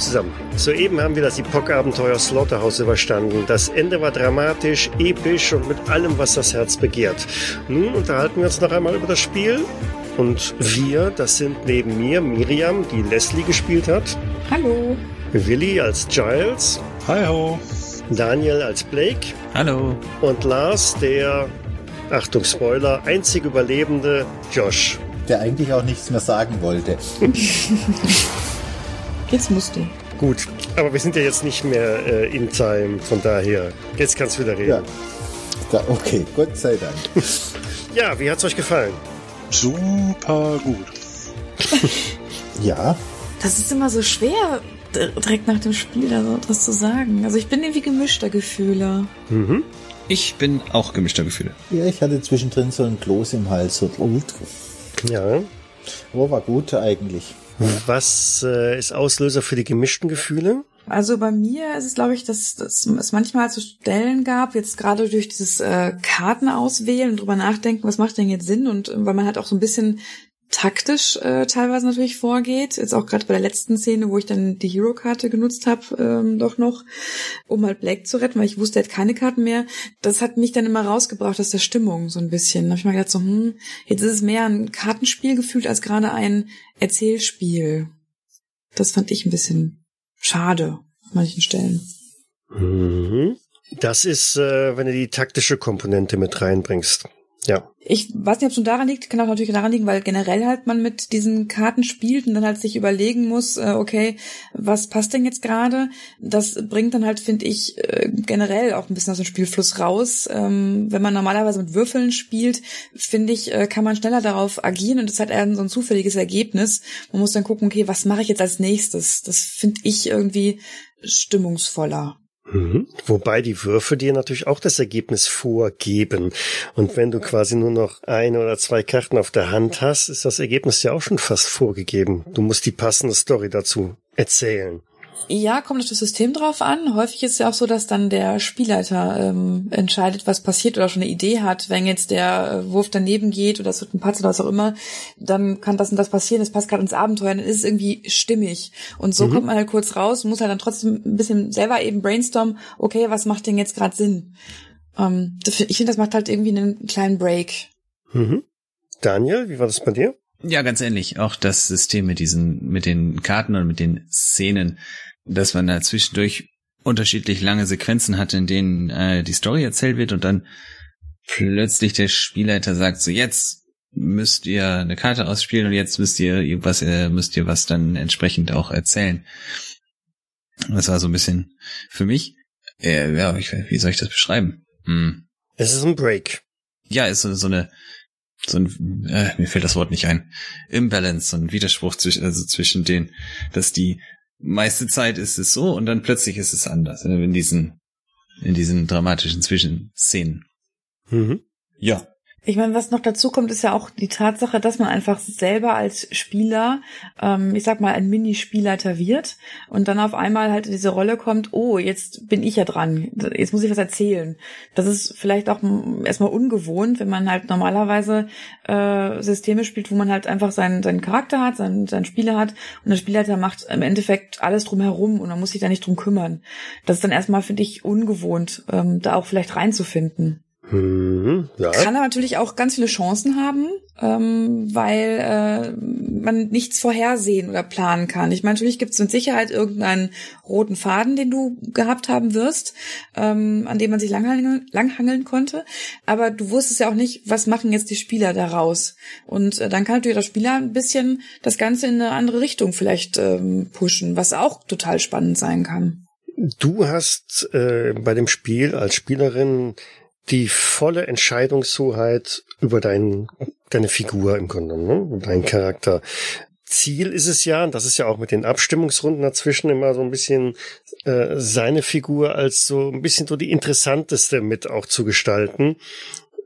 Zusammen. Soeben haben wir das Epoch-Abenteuer Slaughterhouse überstanden. Das Ende war dramatisch, episch und mit allem, was das Herz begehrt. Nun unterhalten wir uns noch einmal über das Spiel. Und wir, das sind neben mir Miriam, die Leslie gespielt hat. Hallo. Willi als Giles. Hi ho. Daniel als Blake. Hallo. Und Lars, der, Achtung Spoiler, einzig Überlebende Josh. Der eigentlich auch nichts mehr sagen wollte. Jetzt musst du. Gut, aber wir sind ja jetzt nicht mehr äh, in Time, von daher, jetzt kannst du wieder reden. Ja. Da, okay, Gott sei Dank. ja, wie hat's euch gefallen? Super gut. ja. Das ist immer so schwer, direkt nach dem Spiel da so etwas zu sagen. Also ich bin irgendwie gemischter Gefühle. Mhm. Ich bin auch gemischter Gefühle. Ja, ich hatte zwischendrin so ein Kloß im Hals. So ja. Aber war gut eigentlich. Was äh, ist Auslöser für die gemischten Gefühle? Also bei mir ist es, glaube ich, dass, dass es manchmal so Stellen gab, jetzt gerade durch dieses äh, Karten auswählen und drüber nachdenken, was macht denn jetzt Sinn und weil man halt auch so ein bisschen taktisch äh, teilweise natürlich vorgeht. Jetzt auch gerade bei der letzten Szene, wo ich dann die Hero-Karte genutzt habe, ähm, doch noch, um halt Blake zu retten, weil ich wusste, er hat keine Karten mehr. Das hat mich dann immer rausgebracht aus der Stimmung so ein bisschen. Da habe ich mal gedacht, so, hm, jetzt ist es mehr ein Kartenspiel gefühlt als gerade ein Erzählspiel. Das fand ich ein bisschen schade an manchen Stellen. Mhm. Das ist, äh, wenn du die taktische Komponente mit reinbringst. Ja. Ich weiß nicht, ob es schon daran liegt, kann auch natürlich daran liegen, weil generell halt man mit diesen Karten spielt und dann halt sich überlegen muss, äh, okay, was passt denn jetzt gerade? Das bringt dann halt, finde ich, äh, generell auch ein bisschen aus dem Spielfluss raus. Ähm, wenn man normalerweise mit Würfeln spielt, finde ich, äh, kann man schneller darauf agieren und es hat eher so ein zufälliges Ergebnis. Man muss dann gucken, okay, was mache ich jetzt als nächstes? Das finde ich irgendwie stimmungsvoller. Mhm. Wobei die Würfe dir natürlich auch das Ergebnis vorgeben. Und wenn du quasi nur noch eine oder zwei Karten auf der Hand hast, ist das Ergebnis ja auch schon fast vorgegeben. Du musst die passende Story dazu erzählen. Ja, kommt auf das System drauf an. Häufig ist es ja auch so, dass dann der Spielleiter ähm, entscheidet, was passiert oder schon eine Idee hat. Wenn jetzt der äh, Wurf daneben geht oder es wird ein Patz oder was auch immer, dann kann das und das passieren. Das passt gerade ins Abenteuer, dann ist es irgendwie stimmig. Und so mhm. kommt man halt kurz raus und muss halt dann trotzdem ein bisschen selber eben brainstormen, okay, was macht denn jetzt gerade Sinn? Ähm, ich finde, das macht halt irgendwie einen kleinen Break. Mhm. Daniel, wie war das bei dir? Ja, ganz ähnlich. Auch das System mit diesen, mit den Karten und mit den Szenen dass man da zwischendurch unterschiedlich lange Sequenzen hat, in denen äh, die Story erzählt wird und dann plötzlich der Spielleiter sagt, so jetzt müsst ihr eine Karte ausspielen und jetzt müsst ihr was, äh, müsst ihr was dann entsprechend auch erzählen. Das war so ein bisschen für mich, äh, ja, ich, wie soll ich das beschreiben? Hm. Es ist ein Break. Ja, ist so, so eine, so ein, äh, mir fällt das Wort nicht ein, Imbalance, so ein Widerspruch zwischen, also zwischen den, dass die meiste Zeit ist es so und dann plötzlich ist es anders ne, in diesen in diesen dramatischen Zwischenszenen. Mhm. Ja. Ich meine, was noch dazu kommt, ist ja auch die Tatsache, dass man einfach selber als Spieler, ähm, ich sag mal, ein Mini-Spielleiter wird und dann auf einmal halt diese Rolle kommt, oh, jetzt bin ich ja dran, jetzt muss ich was erzählen. Das ist vielleicht auch erstmal ungewohnt, wenn man halt normalerweise äh, Systeme spielt, wo man halt einfach seinen, seinen Charakter hat, seinen, seinen Spieler hat und der Spielleiter macht im Endeffekt alles drumherum und man muss sich da nicht drum kümmern. Das ist dann erstmal, finde ich, ungewohnt, ähm, da auch vielleicht reinzufinden. Mhm, ja. Kann aber natürlich auch ganz viele Chancen haben, ähm, weil äh, man nichts vorhersehen oder planen kann. Ich meine, natürlich gibt es mit Sicherheit irgendeinen roten Faden, den du gehabt haben wirst, ähm, an dem man sich langhangeln, langhangeln konnte. Aber du wusstest ja auch nicht, was machen jetzt die Spieler daraus. Und äh, dann kann natürlich der Spieler ein bisschen das Ganze in eine andere Richtung vielleicht ähm, pushen, was auch total spannend sein kann. Du hast äh, bei dem Spiel als Spielerin die volle Entscheidungshoheit über dein, deine Figur im Grunde, ne? deinen Charakter. Ziel ist es ja, und das ist ja auch mit den Abstimmungsrunden dazwischen immer so ein bisschen äh, seine Figur als so ein bisschen so die interessanteste mit auch zu gestalten.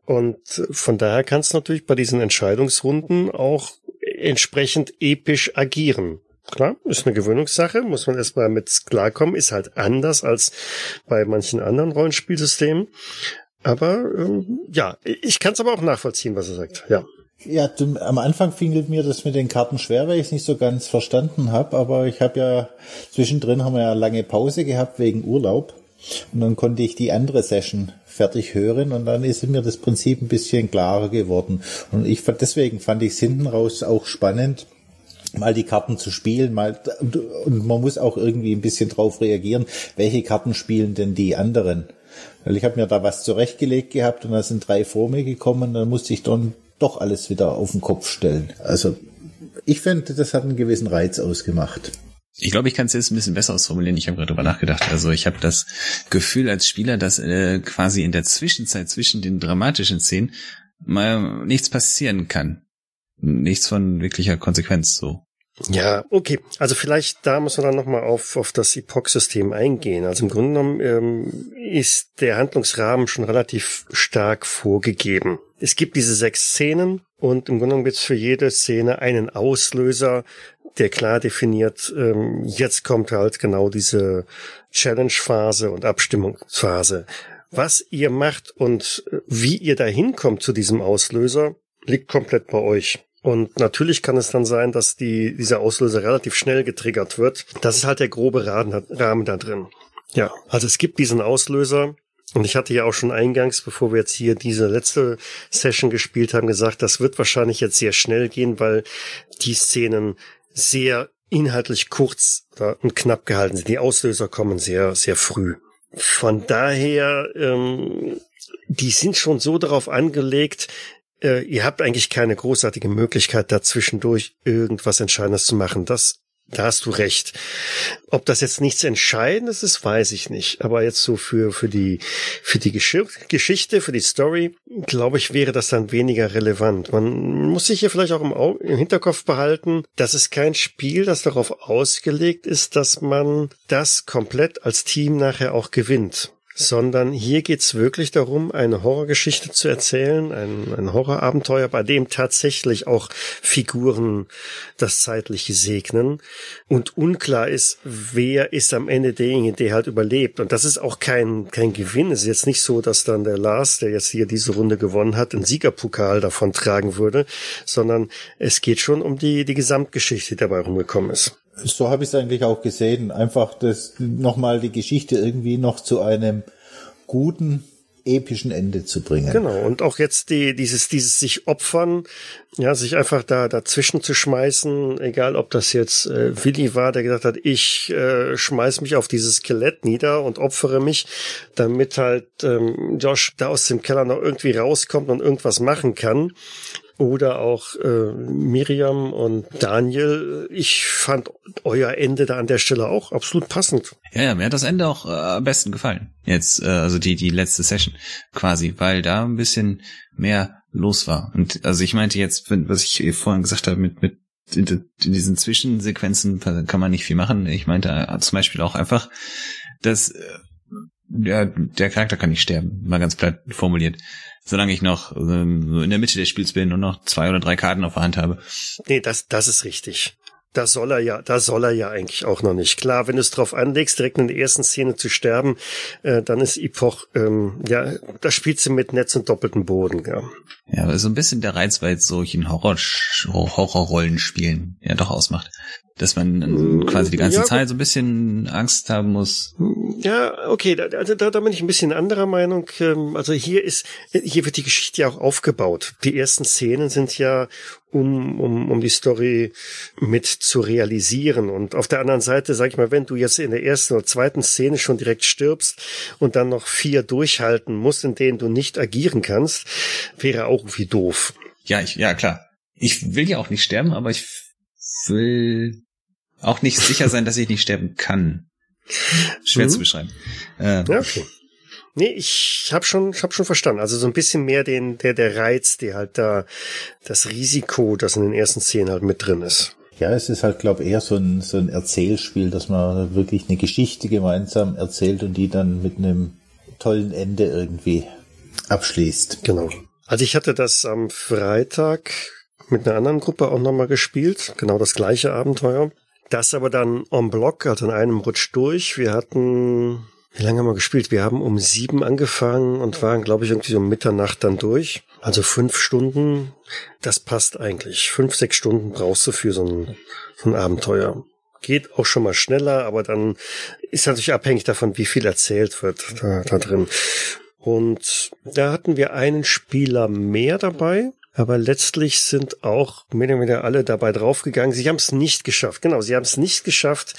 Und von daher kannst du natürlich bei diesen Entscheidungsrunden auch entsprechend episch agieren. Klar, ist eine Gewöhnungssache, muss man erstmal mit klarkommen, ist halt anders als bei manchen anderen Rollenspielsystemen. Aber ähm, ja, ich kann es aber auch nachvollziehen, was er sagt. Ja. Ja, zum, am Anfang fiel mir das mit den Karten schwer, weil ich es nicht so ganz verstanden habe. Aber ich habe ja zwischendrin haben wir ja lange Pause gehabt wegen Urlaub. Und dann konnte ich die andere Session fertig hören und dann ist mir das Prinzip ein bisschen klarer geworden. Und ich fand, deswegen fand ich es hinten raus auch spannend, mal die Karten zu spielen, mal, und man muss auch irgendwie ein bisschen drauf reagieren, welche Karten spielen denn die anderen? Weil ich habe mir da was zurechtgelegt gehabt und da sind drei vor mir gekommen und dann musste ich dann doch alles wieder auf den Kopf stellen. Also ich finde, das hat einen gewissen Reiz ausgemacht. Ich glaube, ich kann es jetzt ein bisschen besser ausformulieren. Ich habe gerade drüber nachgedacht. Also ich habe das Gefühl als Spieler, dass äh, quasi in der Zwischenzeit zwischen den dramatischen Szenen mal nichts passieren kann. Nichts von wirklicher Konsequenz so. Ja, okay. Also vielleicht da muss man dann nochmal auf, auf das Epoch-System eingehen. Also im Grunde genommen ähm, ist der Handlungsrahmen schon relativ stark vorgegeben. Es gibt diese sechs Szenen und im Grunde genommen gibt es für jede Szene einen Auslöser, der klar definiert, ähm, jetzt kommt halt genau diese Challenge-Phase und Abstimmungsphase. Was ihr macht und wie ihr da hinkommt zu diesem Auslöser, liegt komplett bei euch. Und natürlich kann es dann sein, dass die, dieser Auslöser relativ schnell getriggert wird. Das ist halt der grobe Rahmen da drin. Ja, also es gibt diesen Auslöser. Und ich hatte ja auch schon eingangs, bevor wir jetzt hier diese letzte Session gespielt haben, gesagt, das wird wahrscheinlich jetzt sehr schnell gehen, weil die Szenen sehr inhaltlich kurz und knapp gehalten sind. Die Auslöser kommen sehr, sehr früh. Von daher, ähm, die sind schon so darauf angelegt, äh, ihr habt eigentlich keine großartige Möglichkeit, dazwischendurch irgendwas Entscheidendes zu machen. Das da hast du recht. Ob das jetzt nichts Entscheidendes ist, weiß ich nicht. Aber jetzt so für, für die, für die Geschichte, für die Story, glaube ich, wäre das dann weniger relevant. Man muss sich hier vielleicht auch im, Auge, im Hinterkopf behalten, dass es kein Spiel, das darauf ausgelegt ist, dass man das komplett als Team nachher auch gewinnt sondern hier geht's wirklich darum, eine Horrorgeschichte zu erzählen, ein, ein Horrorabenteuer, bei dem tatsächlich auch Figuren das Zeitliche segnen und unklar ist, wer ist am Ende derjenige, der halt überlebt. Und das ist auch kein, kein Gewinn. Es ist jetzt nicht so, dass dann der Lars, der jetzt hier diese Runde gewonnen hat, einen Siegerpokal davon tragen würde, sondern es geht schon um die, die Gesamtgeschichte, die dabei rumgekommen ist. So habe ich es eigentlich auch gesehen. Einfach das nochmal die Geschichte irgendwie noch zu einem guten epischen Ende zu bringen. Genau. Und auch jetzt die, dieses, dieses sich opfern, ja, sich einfach da dazwischen zu schmeißen, egal ob das jetzt äh, Willi war, der gesagt hat, ich äh, schmeiß mich auf dieses Skelett nieder und opfere mich, damit halt ähm, Josh da aus dem Keller noch irgendwie rauskommt und irgendwas machen kann oder auch äh, Miriam und Daniel. Ich fand euer Ende da an der Stelle auch absolut passend. Ja, ja, mir hat das Ende auch äh, am besten gefallen. Jetzt, äh, also die, die letzte Session quasi, weil da ein bisschen mehr los war. Und also ich meinte jetzt, was ich vorhin gesagt habe, mit, mit in, diesen Zwischensequenzen kann man nicht viel machen. Ich meinte äh, zum Beispiel auch einfach, dass ja, der Charakter kann nicht sterben, mal ganz platt formuliert solange ich noch ähm, in der Mitte des Spiels bin und noch zwei oder drei Karten auf der Hand habe. Nee, das, das ist richtig. Da soll er ja, da soll er ja eigentlich auch noch nicht. Klar, wenn du es drauf anlegst, direkt in der ersten Szene zu sterben, äh, dann ist Epoch, ähm, ja, da spielst du mit Netz und doppeltem Boden, ja. Ja, aber so ein bisschen der Reiz bei solchen Horror Horrorrollenspielen ja doch ausmacht dass man mm, quasi die ganze ja, Zeit so ein bisschen Angst haben muss. Ja, okay, da, also da, da bin ich ein bisschen anderer Meinung. Ähm, also hier ist, hier wird die Geschichte ja auch aufgebaut. Die ersten Szenen sind ja, um, um, um die Story mit zu realisieren. Und auf der anderen Seite, sag ich mal, wenn du jetzt in der ersten oder zweiten Szene schon direkt stirbst und dann noch vier durchhalten musst, in denen du nicht agieren kannst, wäre auch irgendwie doof. Ja, ich, ja, klar. Ich will ja auch nicht sterben, aber ich will auch nicht sicher sein, dass ich nicht sterben kann. Schwer mhm. zu beschreiben. Äh, ja, okay. Nee, ich habe schon, ich hab schon verstanden. Also so ein bisschen mehr den, der, der Reiz, der halt da, das Risiko, das in den ersten Szenen halt mit drin ist. Ja, es ist halt, glaube eher so ein, so ein Erzählspiel, dass man wirklich eine Geschichte gemeinsam erzählt und die dann mit einem tollen Ende irgendwie abschließt. Genau. Also ich hatte das am Freitag mit einer anderen Gruppe auch nochmal gespielt. Genau das gleiche Abenteuer. Das aber dann en bloc, also in einem Rutsch durch. Wir hatten wie lange haben wir gespielt? Wir haben um sieben angefangen und waren, glaube ich, irgendwie um Mitternacht dann durch. Also fünf Stunden, das passt eigentlich. Fünf, sechs Stunden brauchst du für so ein, so ein Abenteuer. Geht auch schon mal schneller, aber dann ist natürlich abhängig davon, wie viel erzählt wird da, da drin. Und da hatten wir einen Spieler mehr dabei. Aber letztlich sind auch mehr oder weniger alle dabei draufgegangen. Sie haben es nicht geschafft. Genau, sie haben es nicht geschafft,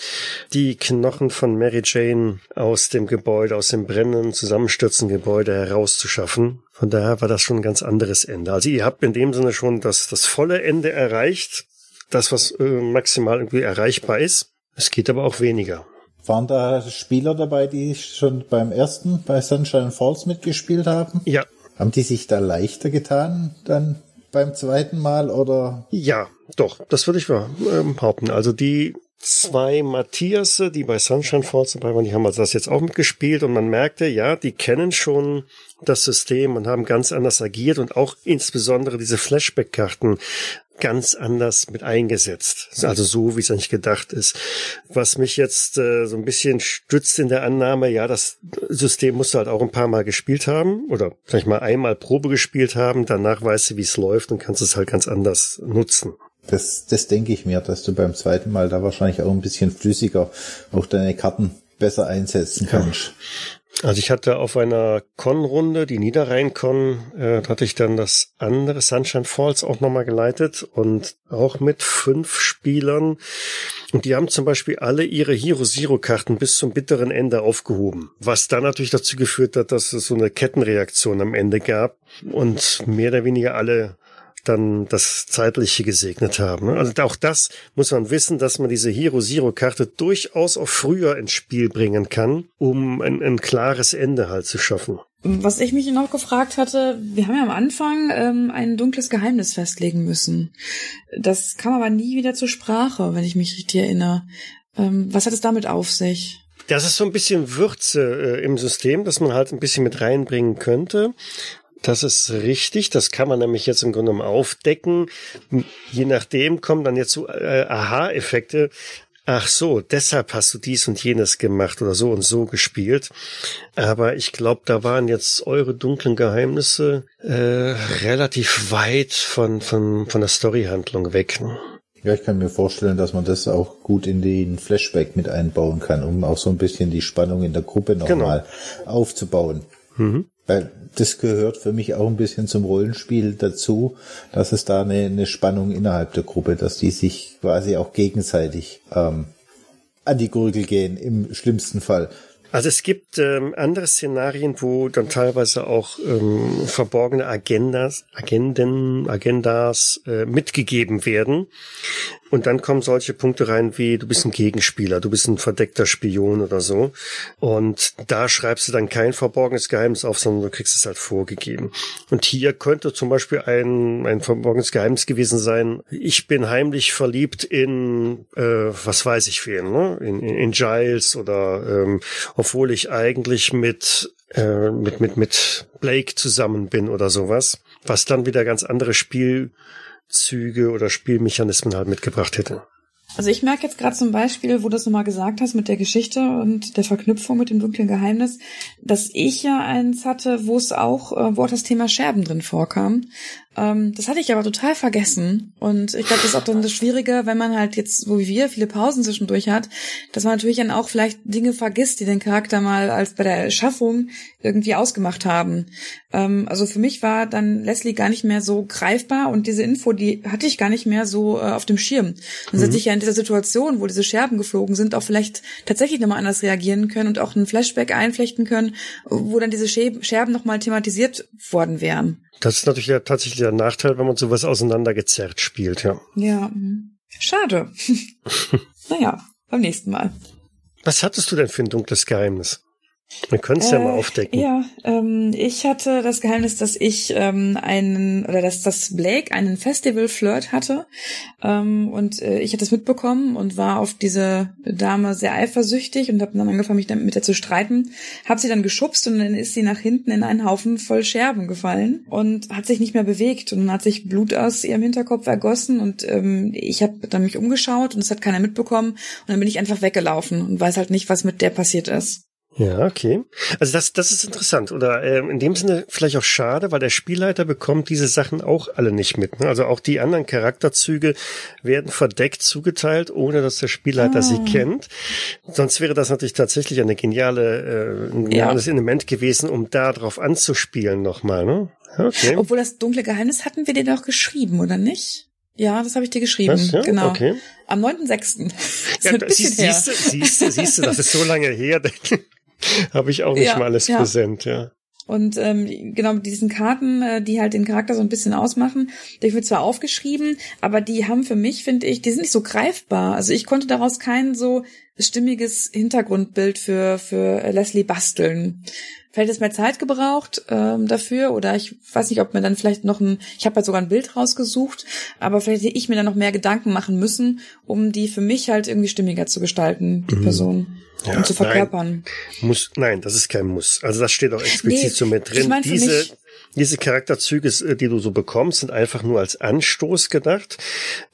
die Knochen von Mary Jane aus dem Gebäude, aus dem brennenden, zusammenstürzenden Gebäude herauszuschaffen. Von daher war das schon ein ganz anderes Ende. Also ihr habt in dem Sinne schon das, das volle Ende erreicht. Das, was äh, maximal irgendwie erreichbar ist. Es geht aber auch weniger. Waren da Spieler dabei, die schon beim ersten, bei Sunshine Falls mitgespielt haben? Ja. Haben die sich da leichter getan, dann beim zweiten Mal oder? Ja, doch, das würde ich ähm, behaupten. Also die zwei Matthias, die bei Sunshine Falls dabei waren, die haben also das jetzt auch mitgespielt und man merkte, ja, die kennen schon das System und haben ganz anders agiert und auch insbesondere diese Flashback-Karten ganz anders mit eingesetzt. Also so, wie es eigentlich gedacht ist. Was mich jetzt äh, so ein bisschen stützt in der Annahme, ja, das System musst du halt auch ein paar Mal gespielt haben oder vielleicht mal einmal Probe gespielt haben, danach weißt du, wie es läuft und kannst es halt ganz anders nutzen. Das, das denke ich mir, dass du beim zweiten Mal da wahrscheinlich auch ein bisschen flüssiger auch deine Karten besser einsetzen kannst. Also ich hatte auf einer Con-Runde, die Niederrhein-Con, äh, hatte ich dann das andere Sunshine Falls auch nochmal geleitet und auch mit fünf Spielern. Und die haben zum Beispiel alle ihre Hero Zero Karten bis zum bitteren Ende aufgehoben. Was dann natürlich dazu geführt hat, dass es so eine Kettenreaktion am Ende gab und mehr oder weniger alle dann das Zeitliche gesegnet haben. Also auch das muss man wissen, dass man diese Hero Zero Karte durchaus auch früher ins Spiel bringen kann, um ein, ein klares Ende halt zu schaffen. Was ich mich noch gefragt hatte, wir haben ja am Anfang ähm, ein dunkles Geheimnis festlegen müssen. Das kam aber nie wieder zur Sprache, wenn ich mich richtig erinnere. Ähm, was hat es damit auf sich? Das ist so ein bisschen Würze äh, im System, dass man halt ein bisschen mit reinbringen könnte. Das ist richtig. Das kann man nämlich jetzt im Grunde genommen aufdecken. Je nachdem kommen dann jetzt so äh, Aha-Effekte. Ach so, deshalb hast du dies und jenes gemacht oder so und so gespielt. Aber ich glaube, da waren jetzt eure dunklen Geheimnisse äh, relativ weit von, von, von der Storyhandlung weg. Ne? Ja, ich kann mir vorstellen, dass man das auch gut in den Flashback mit einbauen kann, um auch so ein bisschen die Spannung in der Gruppe nochmal genau. aufzubauen. Mhm. Weil das gehört für mich auch ein bisschen zum Rollenspiel dazu, dass es da eine, eine Spannung innerhalb der Gruppe, dass die sich quasi auch gegenseitig ähm, an die Gurgel gehen, im schlimmsten Fall. Also es gibt ähm, andere Szenarien, wo dann teilweise auch ähm, verborgene Agendas, Agenden, Agendas äh, mitgegeben werden. Und dann kommen solche Punkte rein wie, du bist ein Gegenspieler, du bist ein verdeckter Spion oder so. Und da schreibst du dann kein verborgenes Geheimnis auf, sondern du kriegst es halt vorgegeben. Und hier könnte zum Beispiel ein, ein verborgenes Geheimnis gewesen sein, ich bin heimlich verliebt in, äh, was weiß ich wen, ne? in, in, in Giles oder ähm, obwohl ich eigentlich mit, äh, mit, mit, mit Blake zusammen bin oder sowas. Was dann wieder ganz andere Spiel Züge oder Spielmechanismen halt mitgebracht hätte. Also ich merke jetzt gerade zum Beispiel, wo du das nochmal gesagt hast mit der Geschichte und der Verknüpfung mit dem dunklen Geheimnis, dass ich ja eins hatte, wo es auch, äh, wo auch das Thema Scherben drin vorkam. Ähm, das hatte ich aber total vergessen. Und ich glaube, das ist auch dann das Schwierige, wenn man halt jetzt, so wie wir, viele Pausen zwischendurch hat, dass man natürlich dann auch vielleicht Dinge vergisst, die den Charakter mal als bei der Erschaffung irgendwie ausgemacht haben. Ähm, also für mich war dann Leslie gar nicht mehr so greifbar und diese Info, die hatte ich gar nicht mehr so äh, auf dem Schirm. Dann mhm. hätte ich ja in dieser Situation, wo diese Scherben geflogen sind, auch vielleicht tatsächlich nochmal anders reagieren können und auch einen Flashback einflechten können, wo dann diese Scherben nochmal thematisiert worden wären. Das ist natürlich der, tatsächlich der Nachteil, wenn man sowas auseinandergezerrt spielt, ja. Ja, mhm. schade. naja, beim nächsten Mal. Was hattest du denn für ein dunkles Geheimnis? Wir können es äh, ja mal äh, aufdecken. Ja, ähm, ich hatte das Geheimnis, dass ich ähm, einen oder dass das Blake einen Festival-Flirt hatte ähm, und äh, ich hatte es mitbekommen und war auf diese Dame sehr eifersüchtig und habe dann angefangen, mich mit ihr zu streiten. Habe sie dann geschubst und dann ist sie nach hinten in einen Haufen voll Scherben gefallen und hat sich nicht mehr bewegt und dann hat sich Blut aus ihrem Hinterkopf ergossen und ähm, ich habe dann mich umgeschaut und es hat keiner mitbekommen und dann bin ich einfach weggelaufen und weiß halt nicht, was mit der passiert ist. Ja, okay. Also das, das ist interessant oder äh, in dem Sinne vielleicht auch schade, weil der Spielleiter bekommt diese Sachen auch alle nicht mit. Ne? Also auch die anderen Charakterzüge werden verdeckt zugeteilt, ohne dass der Spielleiter ah. sie kennt. Sonst wäre das natürlich tatsächlich eine geniale, äh, ein geniales ja. Element gewesen, um da drauf anzuspielen nochmal. Ne? Okay. Obwohl das dunkle Geheimnis hatten wir dir doch geschrieben, oder nicht? Ja, das habe ich dir geschrieben. Ja? Genau. Okay. Am 9.6. Ja, siehst, siehst, du, siehst siehst du, das ist so lange her. habe ich auch nicht ja, mal alles ja. präsent, ja. Und ähm, genau mit diesen Karten, äh, die halt den Charakter so ein bisschen ausmachen, die wird zwar aufgeschrieben, aber die haben für mich, finde ich, die sind nicht so greifbar. Also ich konnte daraus kein so stimmiges Hintergrundbild für für Leslie basteln vielleicht ist mehr Zeit gebraucht ähm, dafür oder ich weiß nicht, ob mir dann vielleicht noch ein, ich habe halt sogar ein Bild rausgesucht, aber vielleicht hätte ich mir dann noch mehr Gedanken machen müssen, um die für mich halt irgendwie stimmiger zu gestalten, die mhm. Person. Ja, und zu verkörpern. Nein, muss, nein, das ist kein Muss. Also das steht auch explizit nee, so mit drin. Ich mein, Diese, diese Charakterzüge, äh, die du so bekommst, sind einfach nur als Anstoß gedacht.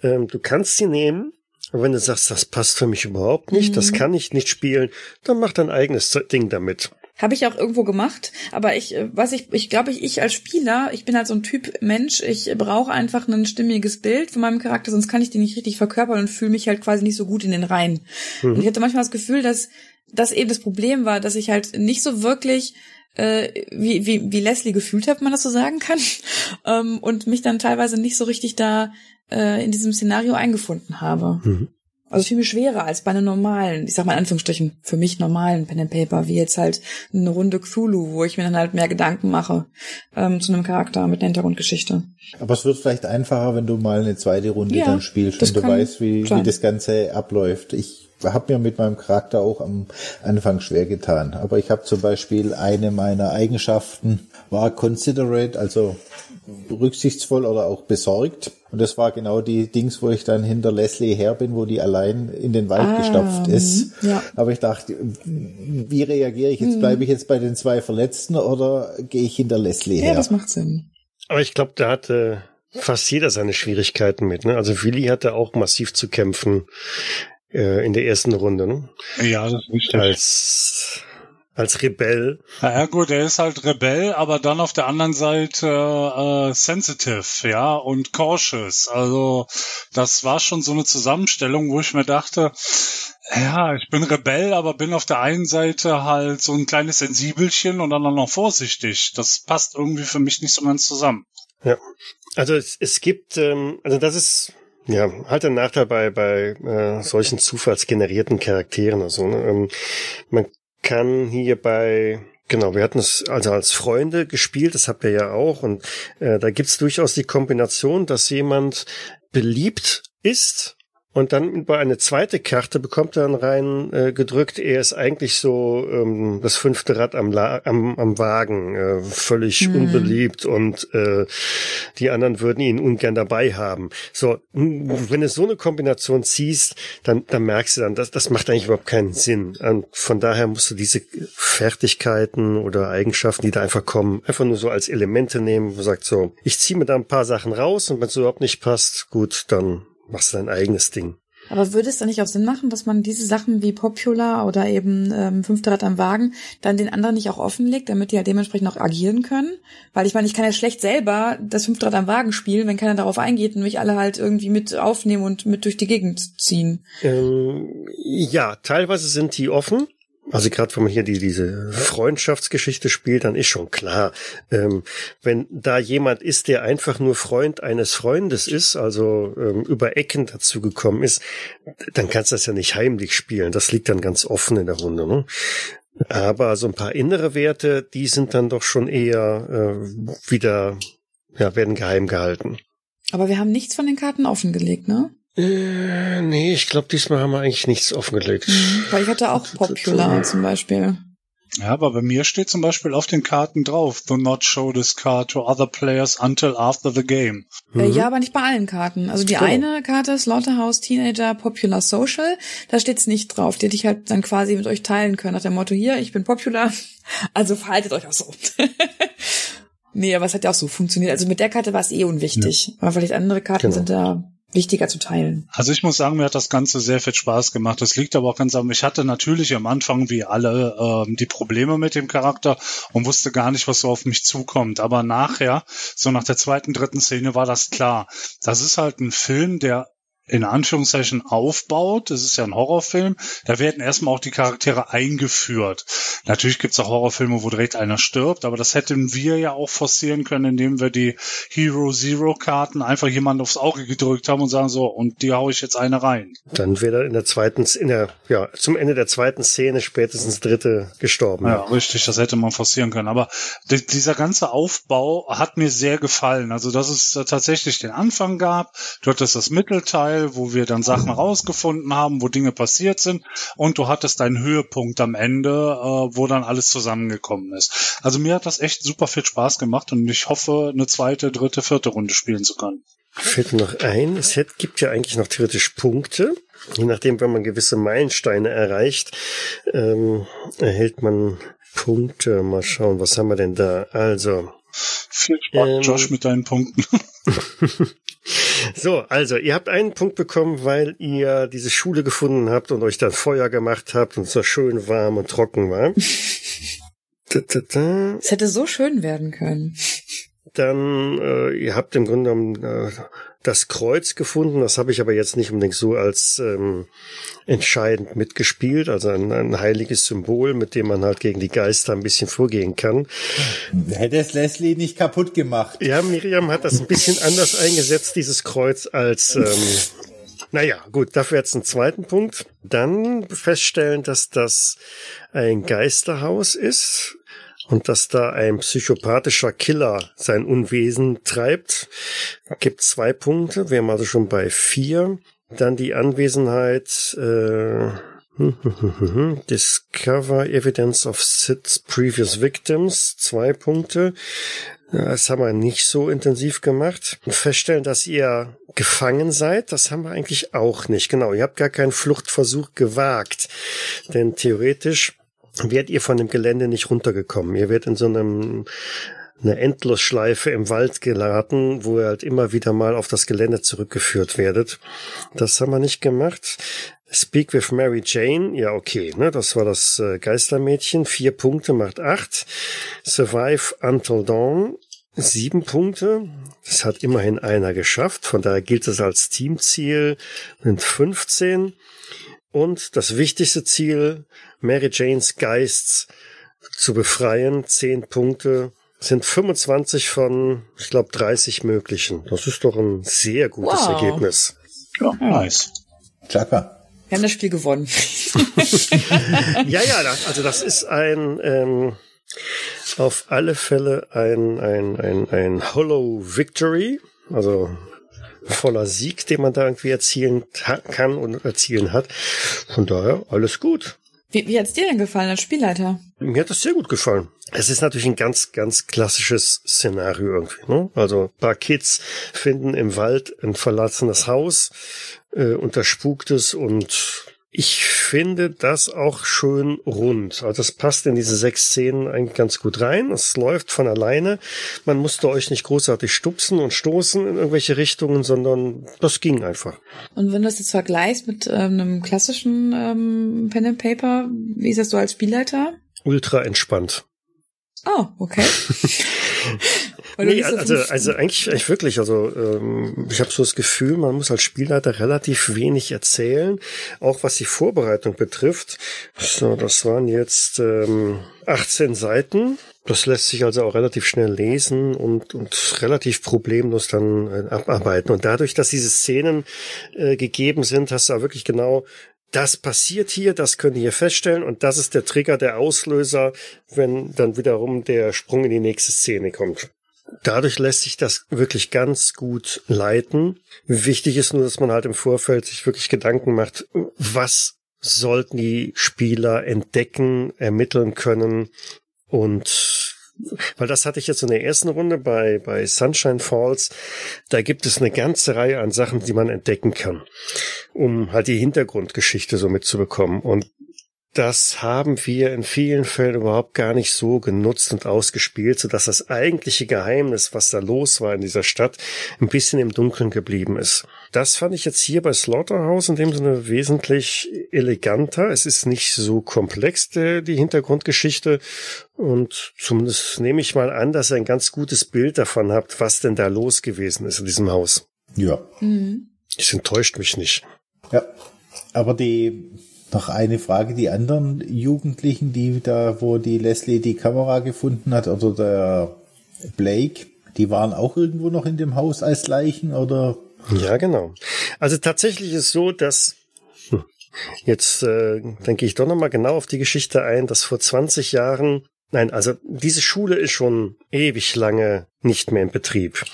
Ähm, du kannst sie nehmen, und wenn du sagst, das passt für mich überhaupt nicht, mhm. das kann ich nicht spielen, dann mach dein eigenes Ding damit. Habe ich auch irgendwo gemacht, aber ich, äh, was ich, ich glaube, ich, ich als Spieler, ich bin halt so ein Typ Mensch, ich brauche einfach ein stimmiges Bild von meinem Charakter, sonst kann ich den nicht richtig verkörpern und fühle mich halt quasi nicht so gut in den Reihen. Mhm. Und ich hatte manchmal das Gefühl, dass das eben das Problem war, dass ich halt nicht so wirklich äh, wie, wie, wie Leslie gefühlt habe, man das so sagen kann, ähm, und mich dann teilweise nicht so richtig da äh, in diesem Szenario eingefunden habe. Mhm. Also viel schwerer als bei einem normalen, ich sag mal in Anführungsstrichen, für mich normalen Pen and Paper, wie jetzt halt eine Runde Cthulhu, wo ich mir dann halt mehr Gedanken mache ähm, zu einem Charakter mit einer Hintergrundgeschichte. Aber es wird vielleicht einfacher, wenn du mal eine zweite Runde ja, dann spielst und du weißt, wie, wie das Ganze abläuft. Ich habe mir mit meinem Charakter auch am Anfang schwer getan. Aber ich habe zum Beispiel eine meiner Eigenschaften war considerate, also rücksichtsvoll oder auch besorgt. Und das war genau die Dings, wo ich dann hinter Leslie her bin, wo die allein in den Wald ah, gestapft ist. Ja. Aber ich dachte, wie reagiere ich jetzt? Hm. Bleibe ich jetzt bei den zwei Verletzten oder gehe ich hinter Leslie her? Ja, das macht Sinn. Aber ich glaube, da hatte fast jeder seine Schwierigkeiten mit. Ne? Also Willi hatte auch massiv zu kämpfen äh, in der ersten Runde. Ne? Ja, das ist richtig. Als als Rebell. Ja gut, er ist halt Rebell, aber dann auf der anderen Seite äh, sensitive, ja, und cautious. Also das war schon so eine Zusammenstellung, wo ich mir dachte, ja, ich bin Rebell, aber bin auf der einen Seite halt so ein kleines Sensibelchen und dann auch noch vorsichtig. Das passt irgendwie für mich nicht so ganz zusammen. Ja, also es, es gibt, ähm, also das ist ja, halt ein Nachteil bei, bei äh, solchen zufallsgenerierten Charakteren. Also, ne? ähm, man kann hier bei Genau, wir hatten es also als Freunde gespielt, das habt ihr ja auch. Und äh, da gibt's durchaus die Kombination, dass jemand beliebt ist und dann über eine zweite Karte bekommt er dann rein äh, gedrückt, er ist eigentlich so ähm, das fünfte Rad am, La am, am Wagen, äh, völlig mhm. unbeliebt und äh, die anderen würden ihn ungern dabei haben. So, wenn du so eine Kombination ziehst, dann, dann merkst du dann, das, das macht eigentlich überhaupt keinen Sinn. Und von daher musst du diese Fertigkeiten oder Eigenschaften, die da einfach kommen, einfach nur so als Elemente nehmen, wo sagt so, ich ziehe mir da ein paar Sachen raus und wenn es überhaupt nicht passt, gut, dann machst du dein eigenes Ding. Aber würde es dann nicht auch Sinn machen, dass man diese Sachen wie Popular oder eben ähm, Fünfte Rad am Wagen dann den anderen nicht auch offenlegt, damit die ja halt dementsprechend auch agieren können? Weil ich meine, ich kann ja schlecht selber das Fünfte Rad am Wagen spielen, wenn keiner darauf eingeht und mich alle halt irgendwie mit aufnehmen und mit durch die Gegend ziehen. Ähm, ja, teilweise sind die offen. Also gerade wenn man hier die, diese Freundschaftsgeschichte spielt, dann ist schon klar, ähm, wenn da jemand ist, der einfach nur Freund eines Freundes ist, also ähm, über Ecken dazu gekommen ist, dann kannst du das ja nicht heimlich spielen. Das liegt dann ganz offen in der Runde. Ne? Aber so ein paar innere Werte, die sind dann doch schon eher äh, wieder, ja, werden geheim gehalten. Aber wir haben nichts von den Karten offengelegt, ne? Äh, nee, ich glaube, diesmal haben wir eigentlich nichts offengelegt. Mhm, weil ich hatte auch Popular zum Beispiel. Ja, aber bei mir steht zum Beispiel auf den Karten drauf, do not show this card to other players until after the game. Äh, mhm. Ja, aber nicht bei allen Karten. Also die oh. eine Karte, Slaughterhouse Teenager Popular Social, da steht's nicht drauf. Die hätte ich halt dann quasi mit euch teilen können, nach dem Motto, hier, ich bin popular, also verhaltet euch auch so. nee, aber es hat ja auch so funktioniert. Also mit der Karte war es eh unwichtig. Ja. Aber vielleicht andere Karten genau. sind da wichtiger zu teilen. Also ich muss sagen, mir hat das Ganze sehr viel Spaß gemacht. Das liegt aber auch ganz am, ich hatte natürlich am Anfang wie alle ähm, die Probleme mit dem Charakter und wusste gar nicht, was so auf mich zukommt. Aber nachher, so nach der zweiten, dritten Szene war das klar. Das ist halt ein Film, der in Anführungszeichen aufbaut. Das ist ja ein Horrorfilm. Da werden erstmal auch die Charaktere eingeführt. Natürlich gibt es auch Horrorfilme, wo direkt einer stirbt, aber das hätten wir ja auch forcieren können, indem wir die Hero Zero Karten einfach jemand aufs Auge gedrückt haben und sagen so, und die hau ich jetzt eine rein. Dann wäre er in der zweiten, in der, ja, zum Ende der zweiten Szene spätestens dritte gestorben. Ja, richtig, das hätte man forcieren können. Aber dieser ganze Aufbau hat mir sehr gefallen. Also, dass es tatsächlich den Anfang gab, du hattest das Mittelteil, Teil, wo wir dann Sachen rausgefunden haben, wo Dinge passiert sind und du hattest deinen Höhepunkt am Ende, äh, wo dann alles zusammengekommen ist. Also mir hat das echt super viel Spaß gemacht und ich hoffe, eine zweite, dritte, vierte Runde spielen zu können. Fällt noch ein, es gibt ja eigentlich noch theoretisch Punkte. Je nachdem, wenn man gewisse Meilensteine erreicht, ähm, erhält man Punkte. Mal schauen, was haben wir denn da? Also. Viel Spaß, ähm, Josh, mit deinen Punkten. So, also ihr habt einen Punkt bekommen, weil ihr diese Schule gefunden habt und euch dann Feuer gemacht habt und es so schön warm und trocken war. Es hätte so schön werden können. Dann, äh, ihr habt im Grunde genommen äh, das Kreuz gefunden. Das habe ich aber jetzt nicht unbedingt so als ähm, entscheidend mitgespielt. Also ein, ein heiliges Symbol, mit dem man halt gegen die Geister ein bisschen vorgehen kann. Hätte es Leslie nicht kaputt gemacht. Ja, Miriam hat das ein bisschen anders eingesetzt, dieses Kreuz, als ähm, naja, gut, dafür jetzt einen zweiten Punkt. Dann feststellen, dass das ein Geisterhaus ist und dass da ein psychopathischer Killer sein Unwesen treibt. Gibt zwei Punkte, wir haben also schon bei vier. Dann die Anwesenheit äh, Discover Evidence of Sid's Previous Victims, zwei Punkte. Das haben wir nicht so intensiv gemacht. Feststellen, dass ihr gefangen seid, das haben wir eigentlich auch nicht. Genau, ihr habt gar keinen Fluchtversuch gewagt. Denn theoretisch werdet ihr von dem Gelände nicht runtergekommen. Ihr werdet in so einem eine Endlosschleife im Wald geraten, wo ihr halt immer wieder mal auf das Gelände zurückgeführt werdet. Das haben wir nicht gemacht. Speak with Mary Jane, ja okay, ne, das war das äh, Geistermädchen. Vier Punkte macht acht. Survive Until Dawn, sieben Punkte. Das hat immerhin einer geschafft. Von daher gilt es als Teamziel. Sind 15. Und das wichtigste Ziel, Mary Janes Geist zu befreien. Zehn Punkte sind 25 von, ich glaube, 30 möglichen. Das ist doch ein sehr gutes wow. Ergebnis. Ja, nice. Chaka. Wir haben das Spiel gewonnen. ja, ja, das, also das ist ein ähm, auf alle Fälle ein, ein, ein, ein Hollow Victory. Also voller Sieg, den man da irgendwie erzielen kann und erzielen hat. Von daher alles gut. Wie, wie hat's dir denn gefallen als Spielleiter? Mir hat das sehr gut gefallen. Es ist natürlich ein ganz, ganz klassisches Szenario irgendwie. Ne? Also paar Kids finden im Wald ein verlassenes Haus, äh, und da spukt es und ich finde das auch schön rund. Also es passt in diese sechs Szenen eigentlich ganz gut rein. Es läuft von alleine. Man musste euch nicht großartig stupsen und stoßen in irgendwelche Richtungen, sondern das ging einfach. Und wenn du das jetzt vergleichst mit ähm, einem klassischen ähm, Pen and Paper, wie ist das so als Spielleiter? Ultra entspannt. Oh, okay. nee, also, also eigentlich, eigentlich wirklich, also ähm, ich habe so das Gefühl, man muss als Spielleiter relativ wenig erzählen, auch was die Vorbereitung betrifft. So, das waren jetzt ähm, 18 Seiten. Das lässt sich also auch relativ schnell lesen und, und relativ problemlos dann äh, abarbeiten. Und dadurch, dass diese Szenen äh, gegeben sind, hast du auch wirklich genau das passiert hier, das könnt ihr hier feststellen und das ist der Trigger, der Auslöser, wenn dann wiederum der Sprung in die nächste Szene kommt. Dadurch lässt sich das wirklich ganz gut leiten. Wichtig ist nur, dass man halt im Vorfeld sich wirklich Gedanken macht, was sollten die Spieler entdecken, ermitteln können und weil das hatte ich jetzt in der ersten Runde bei, bei Sunshine Falls. Da gibt es eine ganze Reihe an Sachen, die man entdecken kann, um halt die Hintergrundgeschichte so mitzubekommen. Und das haben wir in vielen Fällen überhaupt gar nicht so genutzt und ausgespielt, sodass das eigentliche Geheimnis, was da los war in dieser Stadt, ein bisschen im Dunkeln geblieben ist. Das fand ich jetzt hier bei Slaughterhouse in dem Sinne wesentlich eleganter. Es ist nicht so komplex, die Hintergrundgeschichte. Und zumindest nehme ich mal an, dass ihr ein ganz gutes Bild davon habt, was denn da los gewesen ist in diesem Haus. Ja. Mhm. Es enttäuscht mich nicht. Ja. Aber die, noch eine Frage, die anderen Jugendlichen, die da, wo die Leslie die Kamera gefunden hat, oder der Blake, die waren auch irgendwo noch in dem Haus als Leichen, oder? Ja, genau. Also tatsächlich ist so, dass hm, Jetzt äh, dann gehe ich doch nochmal genau auf die Geschichte ein, dass vor 20 Jahren, nein, also diese Schule ist schon ewig lange nicht mehr in Betrieb.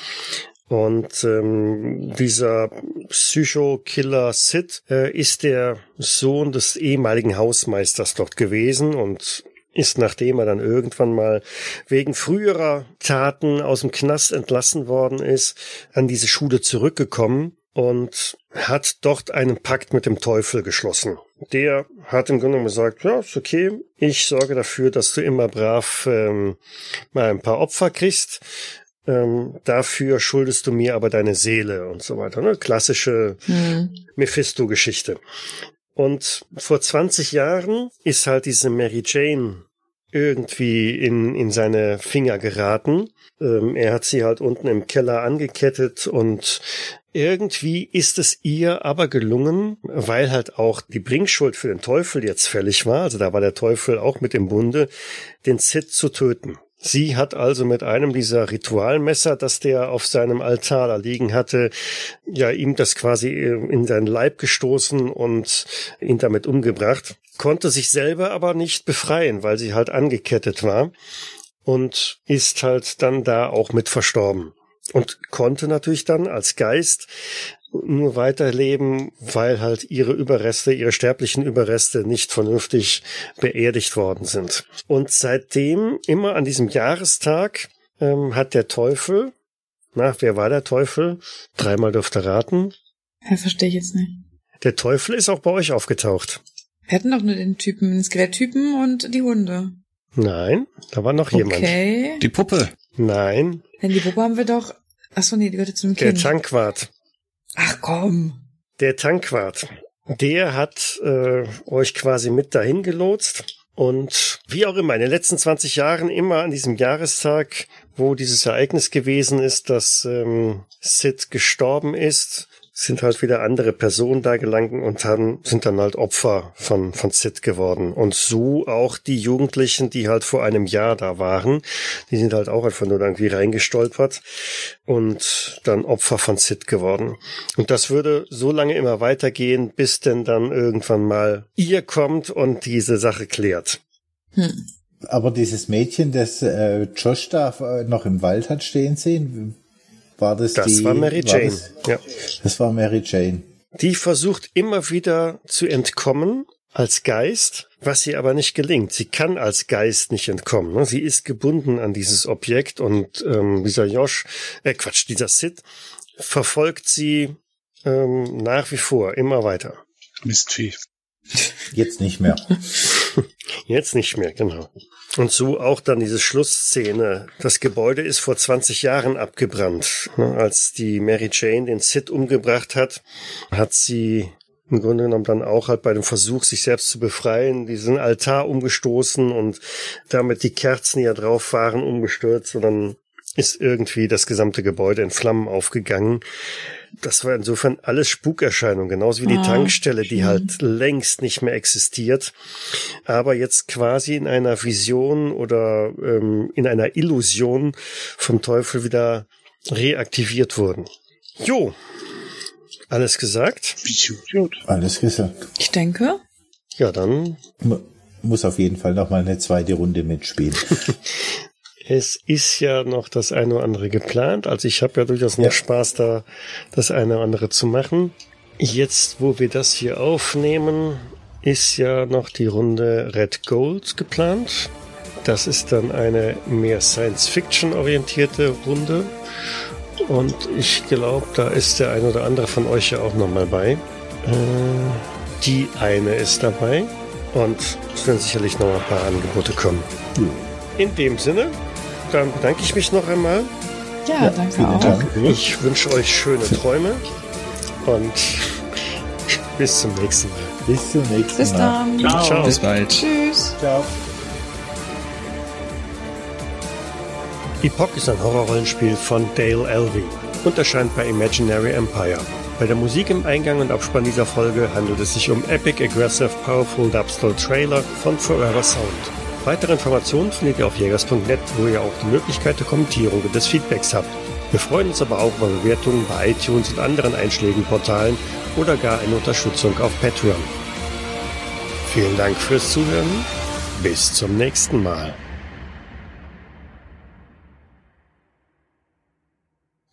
Und ähm, dieser Psycho-Killer Sid äh, ist der Sohn des ehemaligen Hausmeisters dort gewesen und ist, nachdem er dann irgendwann mal wegen früherer Taten aus dem Knast entlassen worden ist, an diese Schule zurückgekommen und hat dort einen Pakt mit dem Teufel geschlossen. Der hat im Grunde gesagt, ja, ist okay, ich sorge dafür, dass du immer brav ähm, mal ein paar Opfer kriegst ähm, dafür schuldest du mir aber deine Seele und so weiter. Ne? Klassische mhm. Mephisto-Geschichte. Und vor 20 Jahren ist halt diese Mary Jane irgendwie in, in seine Finger geraten. Ähm, er hat sie halt unten im Keller angekettet und irgendwie ist es ihr aber gelungen, weil halt auch die Bringschuld für den Teufel jetzt fällig war, also da war der Teufel auch mit im Bunde, den Sid zu töten. Sie hat also mit einem dieser Ritualmesser, das der auf seinem Altar da liegen hatte, ja ihm das quasi äh, in seinen Leib gestoßen und ihn damit umgebracht, konnte sich selber aber nicht befreien, weil sie halt angekettet war und ist halt dann da auch mit verstorben und konnte natürlich dann als Geist nur weiterleben, weil halt ihre Überreste, ihre sterblichen Überreste nicht vernünftig beerdigt worden sind. Und seitdem, immer an diesem Jahrestag, ähm, hat der Teufel, na, wer war der Teufel? Dreimal dürfte raten. Ja, verstehe ich jetzt nicht. Der Teufel ist auch bei euch aufgetaucht. Wir hatten doch nur den Typen, den Skeletttypen und die Hunde. Nein, da war noch jemand. Okay. Die Puppe. Nein. Denn die Puppe haben wir doch. Achso, nee, die gehörte zum Kind. Der Tankwart. Ach komm. Der Tankwart, der hat äh, euch quasi mit dahin gelotst. Und wie auch immer, in den letzten 20 Jahren immer an diesem Jahrestag, wo dieses Ereignis gewesen ist, dass ähm, Sid gestorben ist, sind halt wieder andere Personen da gelangt und haben, sind dann halt Opfer von, von Sid geworden. Und so auch die Jugendlichen, die halt vor einem Jahr da waren, die sind halt auch einfach nur irgendwie reingestolpert und dann Opfer von Sid geworden. Und das würde so lange immer weitergehen, bis denn dann irgendwann mal ihr kommt und diese Sache klärt. Hm. Aber dieses Mädchen, das äh, Josh da äh, noch im Wald hat stehen sehen, war das, das die? war Mary Jane. War das, ja. das war Mary Jane. Die versucht immer wieder zu entkommen als Geist, was ihr aber nicht gelingt. Sie kann als Geist nicht entkommen. Ne? Sie ist gebunden an dieses Objekt und ähm, dieser Josh, äh Quatsch, dieser Sid verfolgt sie ähm, nach wie vor immer weiter. Mistvieh. Jetzt nicht mehr. Jetzt nicht mehr, genau. Und so auch dann diese Schlussszene. Das Gebäude ist vor 20 Jahren abgebrannt. Als die Mary Jane den Sid umgebracht hat, hat sie im Grunde genommen dann auch halt bei dem Versuch, sich selbst zu befreien, diesen Altar umgestoßen und damit die Kerzen, die ja drauf waren, umgestürzt und dann ist irgendwie das gesamte Gebäude in Flammen aufgegangen das war insofern alles Spukerscheinung, genauso wie die ah, Tankstelle, die halt längst nicht mehr existiert, aber jetzt quasi in einer Vision oder ähm, in einer Illusion vom Teufel wieder reaktiviert wurden. Jo, alles gesagt? Alles gesagt. Ich denke. Ja, dann. Muss auf jeden Fall noch mal eine zweite Runde mitspielen. Es ist ja noch das eine oder andere geplant. Also ich habe ja durchaus noch ja. Spaß da, das eine oder andere zu machen. Jetzt, wo wir das hier aufnehmen, ist ja noch die Runde Red Gold geplant. Das ist dann eine mehr Science-Fiction orientierte Runde. Und ich glaube, da ist der ein oder andere von euch ja auch nochmal bei. Äh, die eine ist dabei. Und es werden sicherlich noch ein paar Angebote kommen. In dem Sinne, dann bedanke ich mich noch einmal. Ja, Ja, danke auch. Dank. Ich wünsche euch schöne Träume und bis zum nächsten Mal. Bis zum nächsten Bis Mal. dann. Ciao. Ciao. Bis bald. Tschüss. Ciao. Epoch ist ein Horrorrollenspiel von Dale Elvey und erscheint bei Imaginary Empire. Bei der Musik im Eingang und Abspann dieser Folge handelt es sich um Epic Aggressive Powerful Dubstep Trailer von Forever Sound. Weitere Informationen findet ihr auf jägers.net, wo ihr auch die Möglichkeit der Kommentierung und des Feedbacks habt. Wir freuen uns aber auch über Bewertungen bei iTunes und anderen Einschlägenportalen oder gar eine Unterstützung auf Patreon. Vielen Dank fürs Zuhören. Bis zum nächsten Mal.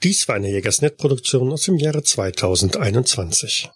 Dies war eine Jägersnet-Produktion aus dem Jahre 2021.